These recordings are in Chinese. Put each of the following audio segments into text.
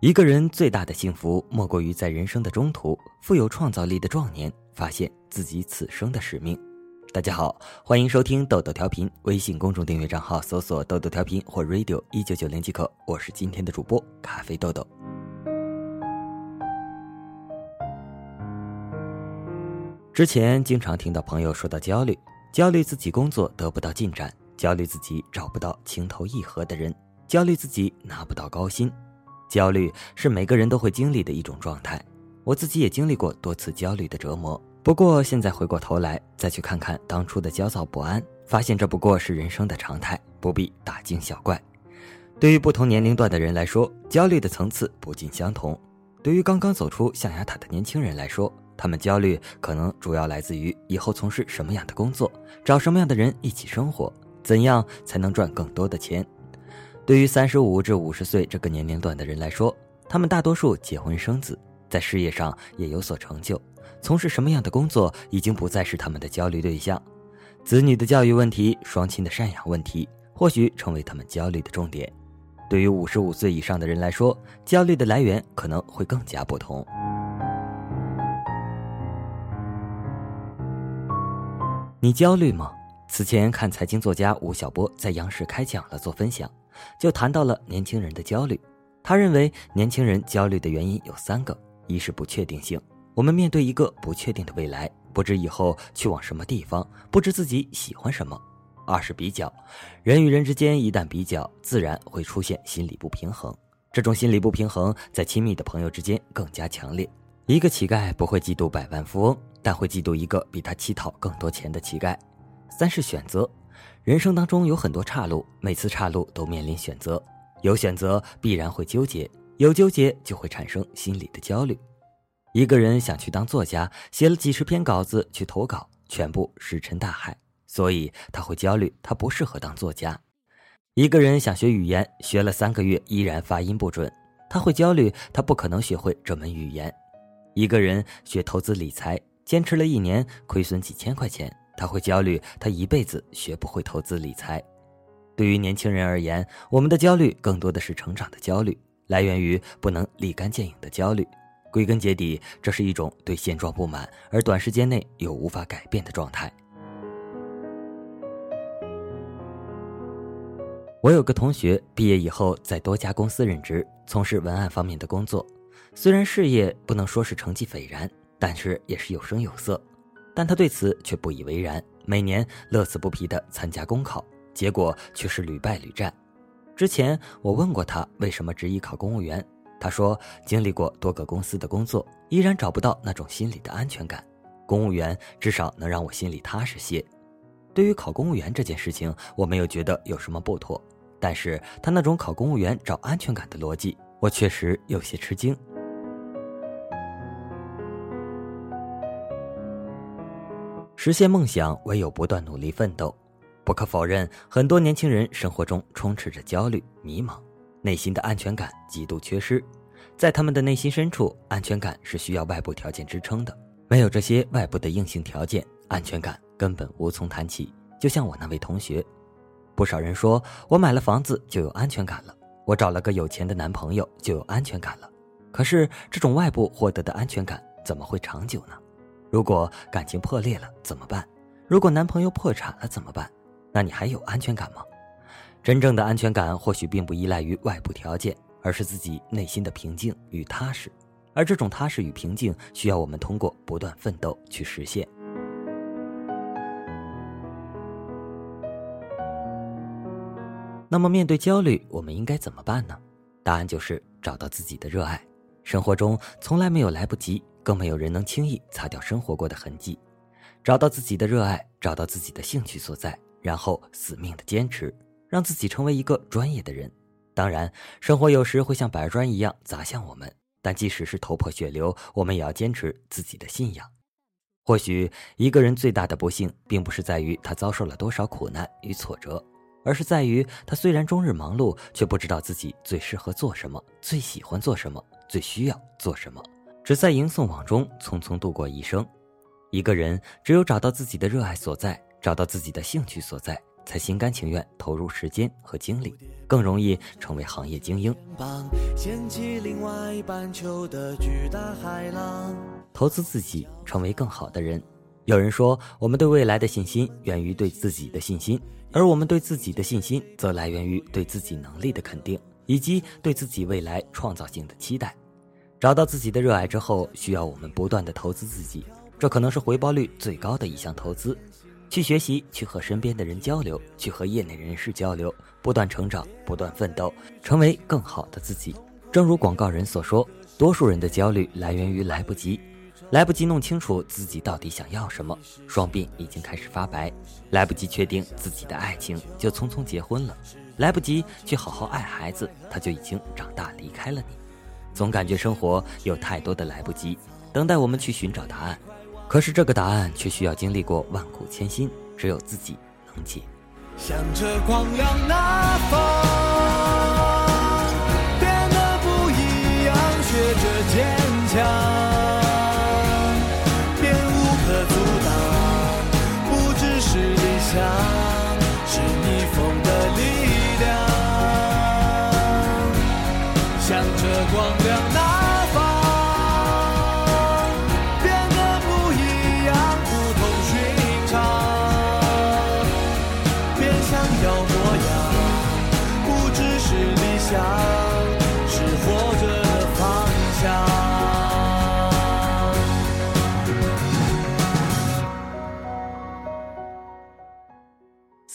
一个人最大的幸福，莫过于在人生的中途，富有创造力的壮年，发现自己此生的使命。大家好，欢迎收听豆豆调频，微信公众订阅账号搜索“豆豆调频”或 “radio 一九九零”即可。我是今天的主播咖啡豆豆。之前经常听到朋友说到焦虑，焦虑自己工作得不到进展，焦虑自己找不到情投意合的人，焦虑自己拿不到高薪。焦虑是每个人都会经历的一种状态，我自己也经历过多次焦虑的折磨。不过现在回过头来再去看看当初的焦躁不安，发现这不过是人生的常态，不必大惊小怪。对于不同年龄段的人来说，焦虑的层次不尽相同。对于刚刚走出象牙塔的年轻人来说，他们焦虑可能主要来自于以后从事什么样的工作，找什么样的人一起生活，怎样才能赚更多的钱。对于三十五至五十岁这个年龄段的人来说，他们大多数结婚生子，在事业上也有所成就，从事什么样的工作已经不再是他们的焦虑对象。子女的教育问题、双亲的赡养问题，或许成为他们焦虑的重点。对于五十五岁以上的人来说，焦虑的来源可能会更加不同。你焦虑吗？此前看财经作家吴晓波在央视开讲了做分享。就谈到了年轻人的焦虑，他认为年轻人焦虑的原因有三个：一是不确定性，我们面对一个不确定的未来，不知以后去往什么地方，不知自己喜欢什么；二是比较，人与人之间一旦比较，自然会出现心理不平衡，这种心理不平衡在亲密的朋友之间更加强烈。一个乞丐不会嫉妒百万富翁，但会嫉妒一个比他乞讨更多钱的乞丐。三是选择。人生当中有很多岔路，每次岔路都面临选择，有选择必然会纠结，有纠结就会产生心理的焦虑。一个人想去当作家，写了几十篇稿子去投稿，全部石沉大海，所以他会焦虑，他不适合当作家。一个人想学语言，学了三个月依然发音不准，他会焦虑，他不可能学会这门语言。一个人学投资理财，坚持了一年，亏损几千块钱。他会焦虑，他一辈子学不会投资理财。对于年轻人而言，我们的焦虑更多的是成长的焦虑，来源于不能立竿见影的焦虑。归根结底，这是一种对现状不满而短时间内又无法改变的状态。我有个同学毕业以后在多家公司任职，从事文案方面的工作，虽然事业不能说是成绩斐然，但是也是有声有色。但他对此却不以为然，每年乐此不疲地参加公考，结果却是屡败屡战。之前我问过他为什么执意考公务员，他说经历过多个公司的工作，依然找不到那种心理的安全感。公务员至少能让我心里踏实些。对于考公务员这件事情，我没有觉得有什么不妥，但是他那种考公务员找安全感的逻辑，我确实有些吃惊。实现梦想，唯有不断努力奋斗。不可否认，很多年轻人生活中充斥着焦虑、迷茫，内心的安全感极度缺失。在他们的内心深处，安全感是需要外部条件支撑的。没有这些外部的硬性条件，安全感根本无从谈起。就像我那位同学，不少人说我买了房子就有安全感了，我找了个有钱的男朋友就有安全感了。可是，这种外部获得的安全感怎么会长久呢？如果感情破裂了怎么办？如果男朋友破产了怎么办？那你还有安全感吗？真正的安全感或许并不依赖于外部条件，而是自己内心的平静与踏实。而这种踏实与平静，需要我们通过不断奋斗去实现。那么，面对焦虑，我们应该怎么办呢？答案就是找到自己的热爱。生活中从来没有来不及。更没有人能轻易擦掉生活过的痕迹，找到自己的热爱，找到自己的兴趣所在，然后死命的坚持，让自己成为一个专业的人。当然，生活有时会像板砖一样砸向我们，但即使是头破血流，我们也要坚持自己的信仰。或许一个人最大的不幸，并不是在于他遭受了多少苦难与挫折，而是在于他虽然终日忙碌，却不知道自己最适合做什么，最喜欢做什么，最需要做什么。只在迎送往中匆匆度过一生。一个人只有找到自己的热爱所在，找到自己的兴趣所在，才心甘情愿投入时间和精力，更容易成为行业精英。投资自己，成为更好的人。有人说，我们对未来的信心源于对自己的信心，而我们对自己的信心则来源于对自己能力的肯定，以及对自己未来创造性的期待。找到自己的热爱之后，需要我们不断的投资自己，这可能是回报率最高的一项投资。去学习，去和身边的人交流，去和业内人士交流，不断成长，不断奋斗，成为更好的自己。正如广告人所说，多数人的焦虑来源于来不及，来不及弄清楚自己到底想要什么，双鬓已经开始发白；来不及确定自己的爱情，就匆匆结婚了；来不及去好好爱孩子，他就已经长大离开了你。总感觉生活有太多的来不及，等待我们去寻找答案，可是这个答案却需要经历过万苦千辛，只有自己能解。向着光亮那方。向着光亮那方变得不一样不同寻常。变想要模样不只是理想。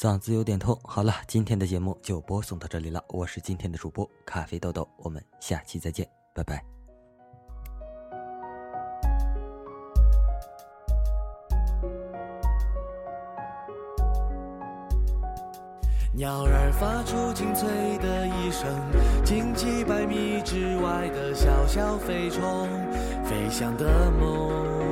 嗓子有点痛，好了，今天的节目就播送到这里了。我是今天的主播咖啡豆豆，我们下期再见，拜拜。鸟儿发出清脆的一声，惊起百米之外的小小飞虫，飞翔的梦。